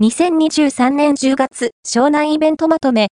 2023年10月、湘南イベントまとめ、